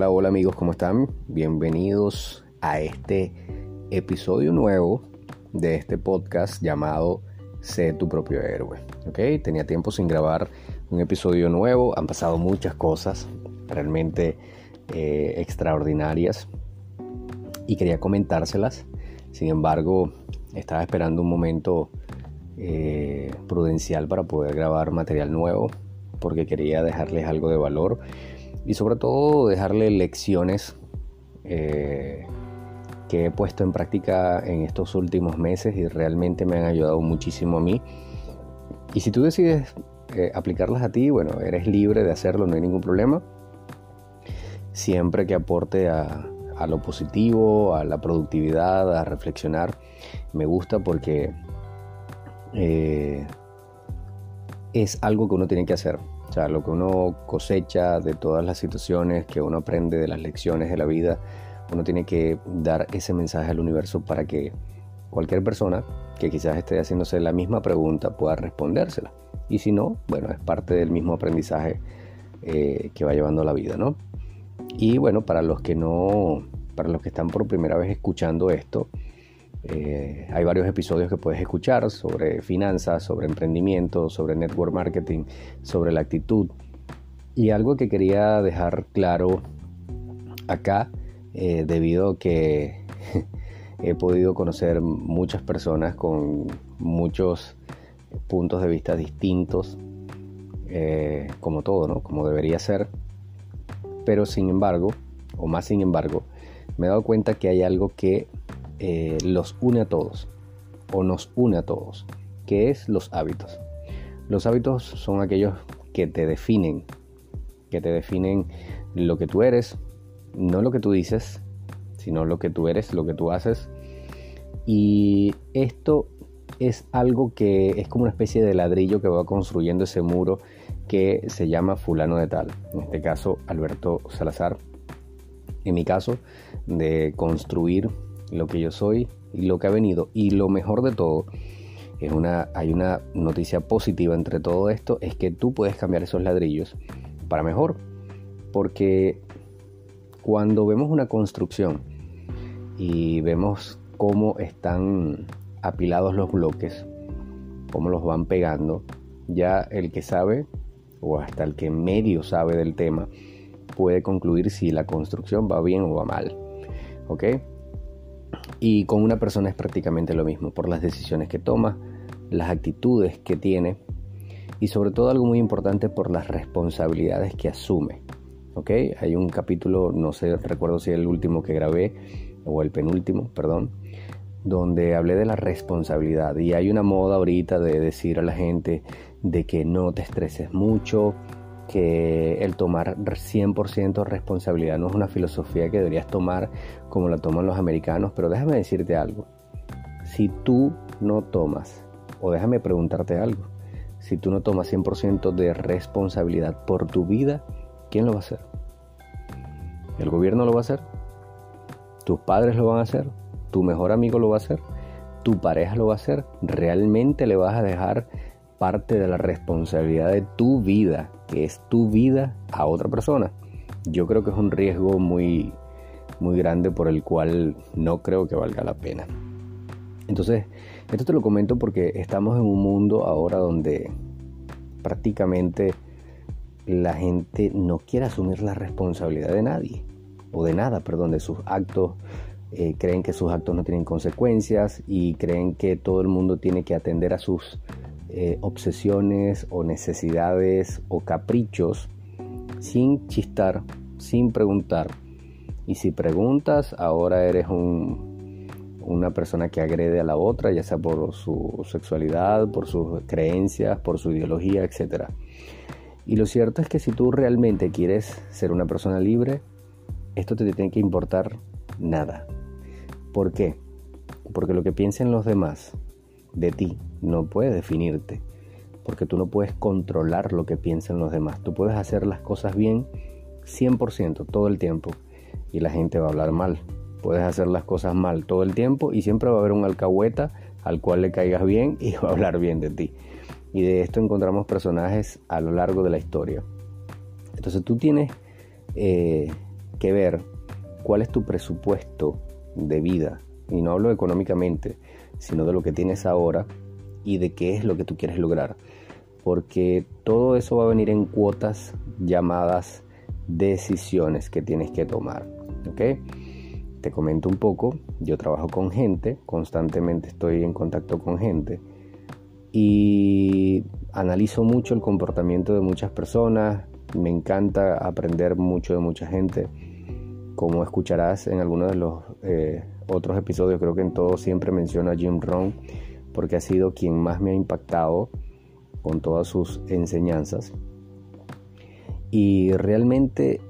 Hola, hola amigos, ¿cómo están? Bienvenidos a este episodio nuevo de este podcast llamado Sé tu propio héroe. ¿Ok? Tenía tiempo sin grabar un episodio nuevo, han pasado muchas cosas realmente eh, extraordinarias y quería comentárselas. Sin embargo, estaba esperando un momento eh, prudencial para poder grabar material nuevo porque quería dejarles algo de valor y sobre todo dejarle lecciones eh, que he puesto en práctica en estos últimos meses y realmente me han ayudado muchísimo a mí. Y si tú decides eh, aplicarlas a ti, bueno, eres libre de hacerlo, no hay ningún problema. Siempre que aporte a, lo positivo, a la productividad, a reflexionar, me gusta porque eh, es algo que uno tiene que hacer. O sea, lo que uno cosecha de todas las situaciones que uno aprende de las lecciones de la vida, uno tiene que dar ese mensaje al universo para que cualquier persona que quizás esté haciéndose la misma pregunta pueda respondérsela. Y si no, bueno, es parte del mismo aprendizaje eh, que va llevando la vida, ¿no? Y bueno, para los que no, para los que están por primera vez escuchando esto, eh, hay varios episodios que puedes escuchar sobre finanzas, sobre emprendimiento, sobre network marketing, sobre la actitud. Y algo que quería dejar claro acá, eh, debido a que he podido conocer muchas personas con muchos puntos de vista distintos, eh, como todo, ¿no? Como debería ser. Pero sin embargo, o más sin embargo, me he dado cuenta que hay algo que eh, los une a todos o nos une a todos, que es los hábitos. Los hábitos son aquellos que te definen, que te definen lo que tú eres, no lo que tú dices, sino lo que tú eres, lo que tú haces. Y esto es algo que es como una especie de ladrillo que va construyendo ese muro que se llama fulano de tal. En este caso, Alberto Salazar. En mi caso, de construir lo que yo soy y lo que ha venido. Y lo mejor de todo, es una, hay una noticia positiva entre todo esto, es que tú puedes cambiar esos ladrillos para mejor. Porque cuando vemos una construcción y vemos cómo están apilados los bloques, cómo los van pegando, ya el que sabe, o hasta el que medio sabe del tema, puede concluir si la construcción va bien o va mal. ¿Ok? Y con una persona es prácticamente lo mismo, por las decisiones que toma, las actitudes que tiene y sobre todo algo muy importante por las responsabilidades que asume. ¿Ok? Hay un capítulo, no sé, recuerdo si el último que grabé o el penúltimo, perdón, donde hablé de la responsabilidad y hay una moda ahorita de decir a la gente de que no te estreses mucho, que el tomar 100% responsabilidad no es una filosofía que deberías tomar como la toman los americanos, pero déjame decirte algo. Si tú no tomas, o déjame preguntarte algo, si tú no tomas 100% de responsabilidad por tu vida, ¿quién lo va a hacer? ¿El gobierno lo va a hacer? ¿Tus padres lo van a hacer? ¿Tu mejor amigo lo va a hacer? ¿Tu pareja lo va a hacer? ¿Realmente le vas a dejar parte de la responsabilidad de tu vida, que es tu vida, a otra persona. Yo creo que es un riesgo muy, muy grande por el cual no creo que valga la pena. Entonces, esto te lo comento porque estamos en un mundo ahora donde prácticamente la gente no quiere asumir la responsabilidad de nadie, o de nada, perdón, de sus actos. Eh, creen que sus actos no tienen consecuencias y creen que todo el mundo tiene que atender a sus eh, obsesiones o necesidades o caprichos sin chistar, sin preguntar. Y si preguntas, ahora eres un, una persona que agrede a la otra, ya sea por su sexualidad, por sus creencias, por su ideología, etc. Y lo cierto es que si tú realmente quieres ser una persona libre, esto te tiene que importar nada. ¿Por qué? Porque lo que piensen los demás de ti no puede definirte, porque tú no puedes controlar lo que piensan los demás. Tú puedes hacer las cosas bien 100% todo el tiempo y la gente va a hablar mal. Puedes hacer las cosas mal todo el tiempo y siempre va a haber un alcahueta al cual le caigas bien y va a hablar bien de ti. Y de esto encontramos personajes a lo largo de la historia. Entonces tú tienes eh, que ver cuál es tu presupuesto de vida. Y no hablo económicamente, sino de lo que tienes ahora y de qué es lo que tú quieres lograr. Porque todo eso va a venir en cuotas llamadas decisiones que tienes que tomar. ¿Ok? Te comento un poco, yo trabajo con gente, constantemente estoy en contacto con gente y analizo mucho el comportamiento de muchas personas, me encanta aprender mucho de mucha gente, como escucharás en algunos de los eh, otros episodios, creo que en todos siempre menciono a Jim Rohn, porque ha sido quien más me ha impactado con todas sus enseñanzas. Y realmente,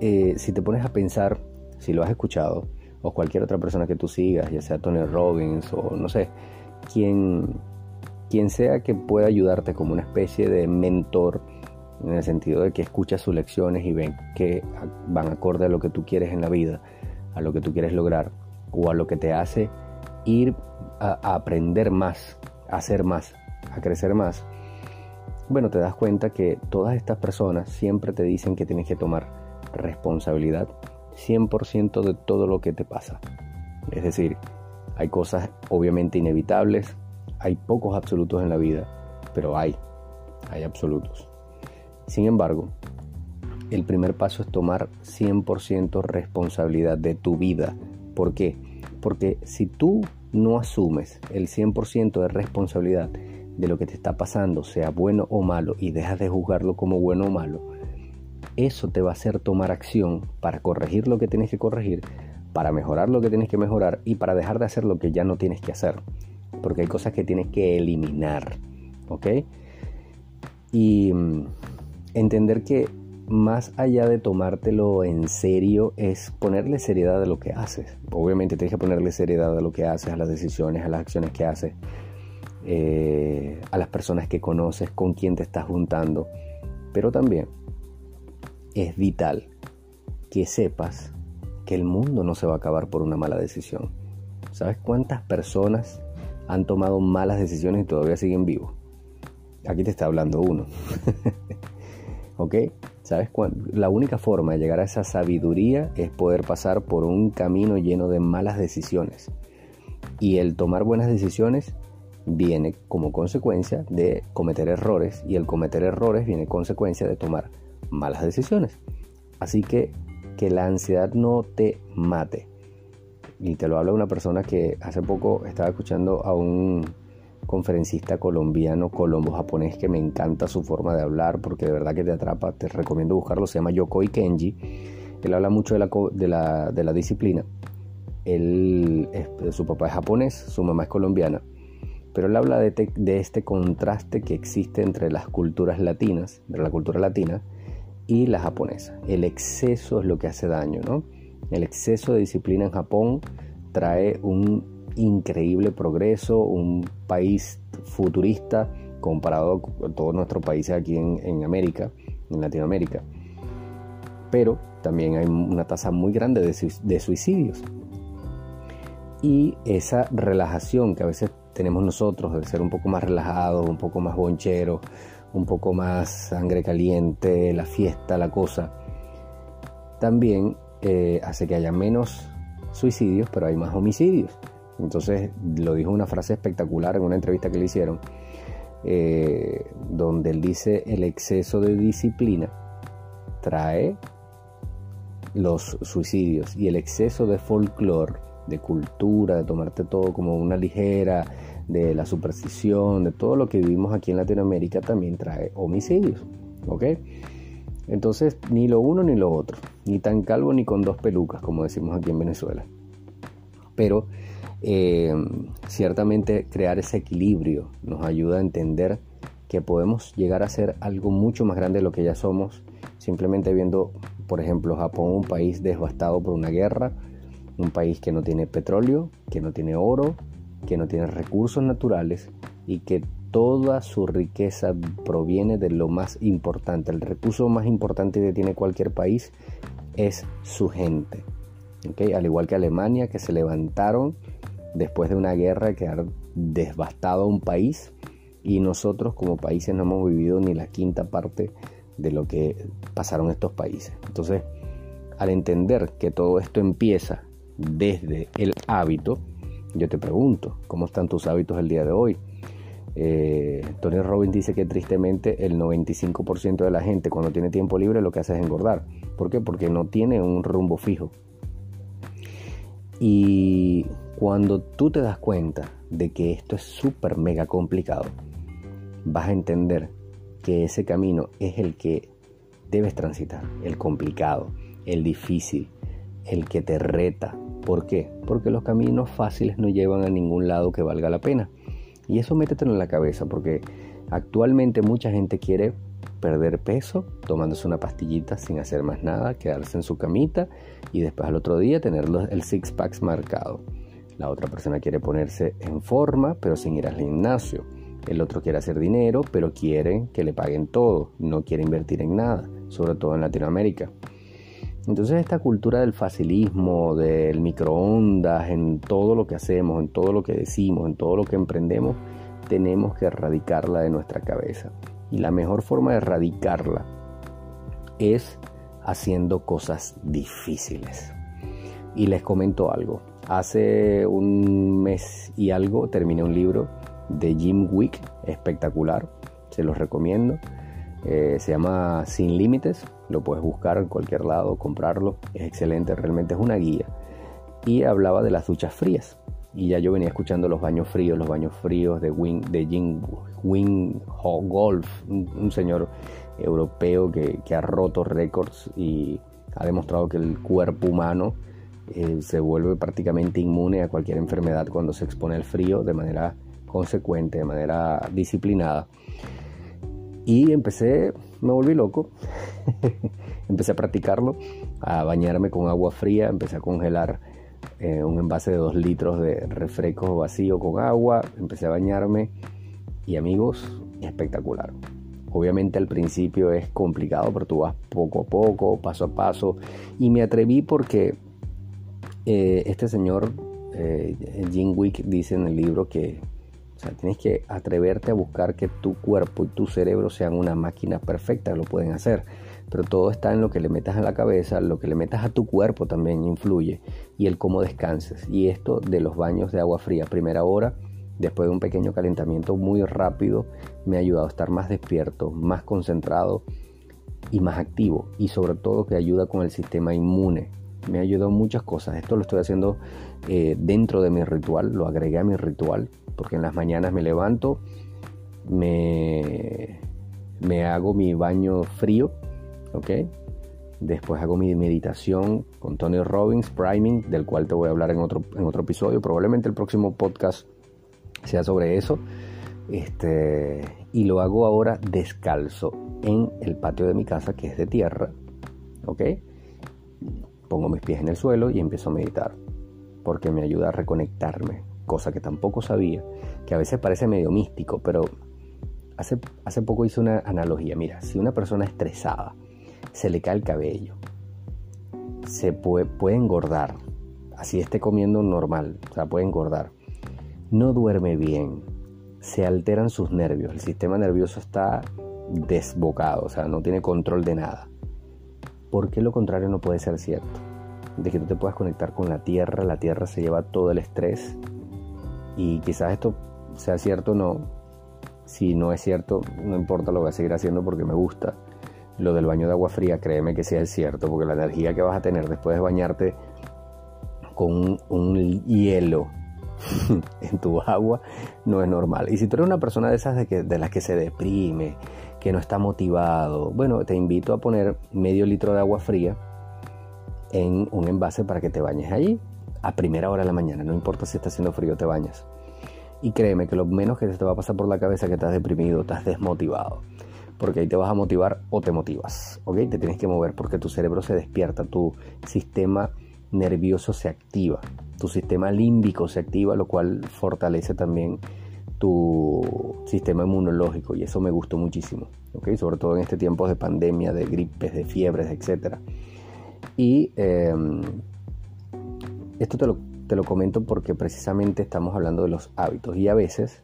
eh, si te pones a pensar, si lo has escuchado, o cualquier otra persona que tú sigas, ya sea Tony Robbins o no sé, quien, quien sea que pueda ayudarte como una especie de mentor, en el sentido de que escucha sus lecciones y ven que van acorde a lo que tú quieres en la vida, a lo que tú quieres lograr, o a lo que te hace ir a, aprender más, a hacer más, a crecer más. Bueno, te das cuenta que todas estas personas siempre te dicen que tienes que tomar responsabilidad 100% de todo lo que te pasa. Es decir, hay cosas obviamente inevitables, hay pocos absolutos en la vida, pero hay, hay absolutos. Sin embargo, el primer paso es tomar 100% responsabilidad de tu vida. ¿Por qué? Porque si tú no asumes el 100% de responsabilidad de lo que te está pasando, sea bueno o malo, y dejas de juzgarlo como bueno o malo, eso te va a hacer tomar acción para corregir lo que tienes que corregir, para mejorar lo que tienes que mejorar y para dejar de hacer lo que ya no tienes que hacer. Porque hay cosas que tienes que eliminar. ¿Ok? Y mm, entender que más allá de tomártelo en serio es ponerle seriedad a lo que haces. Obviamente tienes que ponerle seriedad a lo que haces, a las decisiones, a las acciones que haces, eh, a las personas que conoces, con quién te estás juntando. Pero también es vital que sepas que el mundo no se va a acabar por una mala decisión. ¿Sabes cuántas personas han tomado malas decisiones y todavía siguen vivos? Aquí te está hablando uno. ¿Ok? ¿Sabes La única forma de llegar a esa sabiduría es poder pasar por un camino lleno de malas decisiones. Y el tomar buenas decisiones viene como consecuencia de cometer errores y el cometer errores viene consecuencia de tomar malas decisiones. Así que que la ansiedad no te mate. Y te lo habla una persona que hace poco estaba escuchando a un conferencista colombiano, colombo japonés, que me encanta su forma de hablar porque de verdad que te atrapa. Te recomiendo buscarlo. Se llama Yokoi Kenji. Él habla mucho de la, de la, de la disciplina. Él, su papá es japonés, su mamá es colombiana. Pero él habla de, de este contraste que existe entre las culturas latinas, entre la cultura latina y la japonesa. El exceso es lo que hace daño, ¿no? El exceso de disciplina en Japón trae un increíble progreso, un país futurista comparado con todos nuestros países aquí en, América, en Latinoamérica. Pero también hay una tasa muy grande de, suicidios. Y esa relajación que a veces tenemos nosotros de ser un poco más relajados, un poco más boncheros, un poco más sangre caliente, la fiesta, la cosa, también eh, hace que haya menos suicidios, pero hay más homicidios. Entonces lo dijo una frase espectacular en una entrevista que le hicieron, eh, donde él dice el exceso de disciplina trae los suicidios y el exceso de folclore, de cultura, de tomarte todo como una ligera, de la superstición, de todo lo que vivimos aquí en Latinoamérica también trae homicidios. ¿Ok? Entonces, ni lo uno ni lo otro, ni tan calvo ni con dos pelucas, como decimos aquí en Venezuela. Pero eh, ciertamente crear ese equilibrio nos ayuda a entender que podemos llegar a ser algo mucho más grande de lo que ya somos, simplemente viendo, por ejemplo, Japón, un país devastado por una guerra, un país que no tiene petróleo, que no tiene oro, que no tiene recursos naturales y que toda su riqueza proviene de lo más importante. El recurso más importante que tiene cualquier país es su gente. Al igual que Alemania, que se levantaron después de una guerra que ha devastado un país y nosotros como países no hemos vivido ni la quinta parte de lo que pasaron estos países. Entonces, al entender que todo esto empieza desde el hábito, yo te pregunto, ¿cómo están tus hábitos el día de hoy? Eh, Tony Robbins dice que tristemente el 95% de la gente cuando tiene tiempo libre lo que hace es engordar. ¿Por qué? Porque no tiene un rumbo fijo. Y cuando tú te das cuenta de que esto es súper mega complicado, vas a entender que ese camino es el que debes transitar, el complicado, el difícil, el que te reta. ¿Por qué? Porque los caminos fáciles no llevan a ningún lado que valga la pena. Y eso métetelo en la cabeza porque actualmente mucha gente quiere perder peso tomándose una pastillita sin hacer más nada, quedarse en su camita y después al otro día tener el six packs marcado. La otra persona quiere ponerse en forma pero sin ir al gimnasio. El otro quiere hacer dinero pero quiere que le paguen todo, no quiere invertir en nada, sobre todo en Latinoamérica. Entonces esta cultura del facilismo, del microondas, en todo lo que hacemos, en todo lo que decimos, en todo lo que emprendemos, tenemos que erradicarla de nuestra cabeza. Y la mejor forma de erradicarla es haciendo cosas difíciles. Y les comento algo. Hace un mes y algo terminé un libro de Jim Wick, espectacular, se los recomiendo. Eh, se llama Sin Límites, lo puedes buscar en cualquier lado, comprarlo, es excelente, realmente es una guía. Y hablaba de las duchas frías. Y ya yo venía escuchando los baños fríos, los baños fríos de, Wing, de Jim Wing Golf, un, señor europeo que, ha roto récords y ha demostrado que el cuerpo humano eh, se vuelve prácticamente inmune a cualquier enfermedad cuando se expone al frío de manera consecuente, de manera disciplinada. Y empecé, me volví loco, empecé a practicarlo, a bañarme con agua fría, empecé a congelar eh, un envase de 2 litros de refresco vacío con agua, empecé a bañarme y amigos, espectacular. Obviamente al principio es complicado, pero tú vas poco a poco, paso a paso. Y me atreví porque eh, este señor, eh, Jim Wick, dice en el libro que tienes que atreverte a buscar que tu cuerpo y tu cerebro sean una máquina perfecta, lo pueden hacer. Pero todo está en lo que le metas a la cabeza, lo que le metas a tu cuerpo también influye y el cómo descanses. Y esto de los baños de agua fría, primera hora, después de un pequeño calentamiento muy rápido, me ha ayudado a estar más despierto, más concentrado y más activo. Y sobre todo que ayuda con el sistema inmune. Me ha ayudado muchas cosas. Esto lo estoy haciendo eh, dentro de mi ritual, lo agregué a mi ritual porque en las mañanas me levanto, me, me hago mi baño frío. Después hago mi meditación con Tony Robbins, Priming, del cual te voy a hablar en otro, en otro episodio. Probablemente el próximo podcast sea sobre eso. Este, y lo hago ahora descalzo en el patio de mi casa, que es de tierra. ¿Ok? Pongo mis pies en el suelo y empiezo a meditar. Porque me ayuda a reconectarme cosa que tampoco sabía, que a veces parece medio místico, pero hace, hace poco hice una analogía. Mira, si una persona estresada se le cae el cabello, se puede, puede engordar, así esté comiendo normal, o sea, puede engordar, no duerme bien, se alteran sus nervios, el sistema nervioso está desbocado, o sea, no tiene control de nada. ¿Por qué lo contrario no puede ser cierto? De que tú te puedas conectar con la tierra, la tierra se lleva todo el estrés y quizás esto sea cierto o no. Si no es cierto, no importa, lo voy a seguir haciendo porque me gusta. Lo del baño de agua fría, créeme que sí es cierto, porque la energía que vas a tener después de bañarte con un, hielo en tu agua no es normal. Y si tú eres una persona de esas de, que, de las que se deprime, que no está motivado, bueno, te invito a poner medio litro de agua fría en un envase para que te bañes allí a primera hora de la mañana, no importa si está haciendo frío, te bañas. Y créeme que lo menos que te va a pasar por la cabeza es que estás deprimido, estás desmotivado. Porque ahí te vas a motivar o te motivas, ¿ok? Te tienes que mover porque tu cerebro se despierta, tu sistema nervioso se activa, tu sistema límbico se activa, lo cual fortalece también tu sistema inmunológico y eso me gustó muchísimo, ¿ok? Sobre todo en este tiempo de pandemia, de gripes, de fiebres, etc. Y em, esto te lo, te lo comento porque precisamente estamos hablando de los hábitos y a veces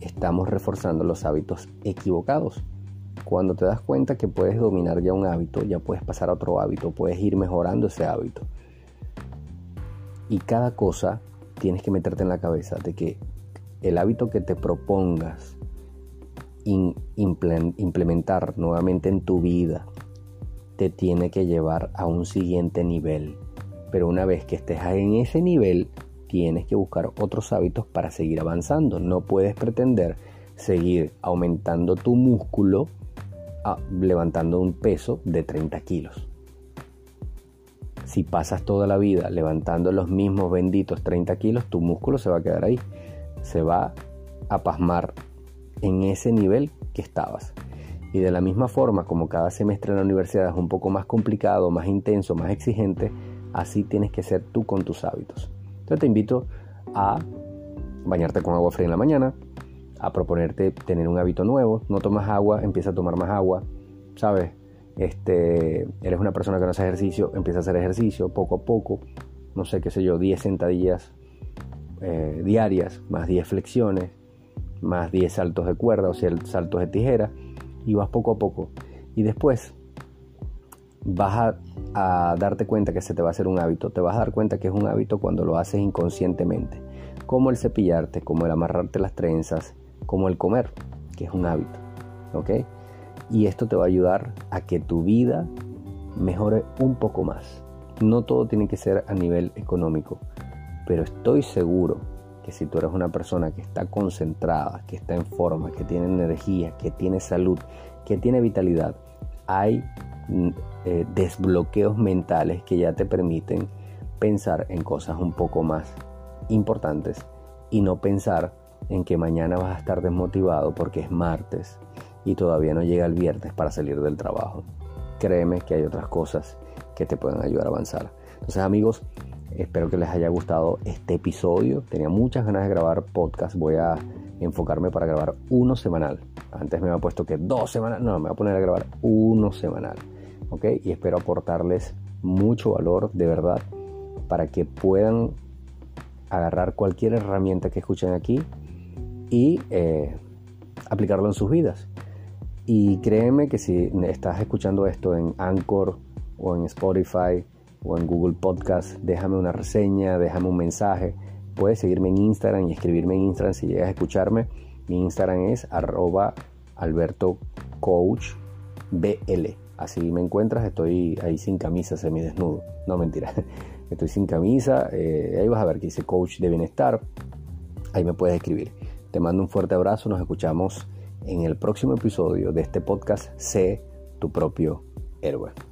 estamos reforzando los hábitos equivocados. cuando te das cuenta que puedes dominar ya un hábito, ya puedes pasar a otro hábito, puedes ir mejorando ese hábito. Y cada cosa tienes que meterte en la cabeza de que el hábito que te propongas implementar nuevamente en tu vida te tiene que llevar a un siguiente nivel. Pero una vez que estés en ese nivel, tienes que buscar otros hábitos para seguir avanzando. No puedes pretender seguir aumentando tu músculo ah, levantando un peso de 30 kilos. Si pasas toda la vida levantando los mismos benditos 30 kilos, tu músculo se va a quedar ahí. Se va a pasmar en ese nivel que estabas. Y de la misma forma como cada semestre en la universidad es un poco más complicado, más intenso, más exigente, así tienes que ser tú con tus hábitos. Entonces te invito a bañarte con agua fría en la mañana, a proponerte tener un hábito nuevo. No tomas agua, empieza a tomar más agua, ¿sabes? Este, eres una persona que no hace ejercicio, empieza a hacer ejercicio poco a poco, no sé qué sé yo, 10 sentadillas eh, diarias, más 10 flexiones, más 10 saltos de cuerda o sea, saltos de tijera, y vas poco a poco. Y después vas a, a, darte cuenta que se te va a hacer un hábito. Te vas a dar cuenta que es un hábito cuando lo haces inconscientemente. Como el cepillarte, como el amarrarte las trenzas, como el comer, que es un hábito. ¿Ok? Y esto te va a ayudar a que tu vida mejore un poco más. No todo tiene que ser a nivel económico, pero estoy seguro que si tú eres una persona que está concentrada, que está en forma, que tiene energía, que tiene salud, que tiene vitalidad, hay mm, eh, desbloqueos mentales que ya te permiten pensar en cosas un poco más importantes y no pensar en que mañana vas a estar desmotivado porque es martes y todavía no llega el viernes para salir del trabajo. Créeme que hay otras cosas que te pueden ayudar a avanzar. Entonces amigos, Espero que les haya gustado este episodio. Tenía muchas ganas de grabar podcast. Voy a enfocarme para grabar uno semanal. Antes me había puesto que dos semanas. No, me voy a poner a grabar uno semanal. ¿Ok? Y espero aportarles mucho valor de verdad para que puedan agarrar cualquier herramienta que escuchen aquí y eh, aplicarlo en sus vidas. Y créeme que si estás escuchando esto en Anchor o en Spotify, o en Google Podcast, déjame una reseña, déjame un mensaje. Puedes seguirme en Instagram y escribirme en Instagram si llegas a escucharme. Mi Instagram es arroba alberto coach BL. Así me encuentras, estoy ahí sin camisa, semidesnudo. No, mentira. Estoy sin camisa. Eh, ahí vas a ver que dice coach de bienestar. Ahí me puedes escribir. Te mando un fuerte abrazo. Nos escuchamos en el próximo episodio de este podcast Sé tu propio héroe.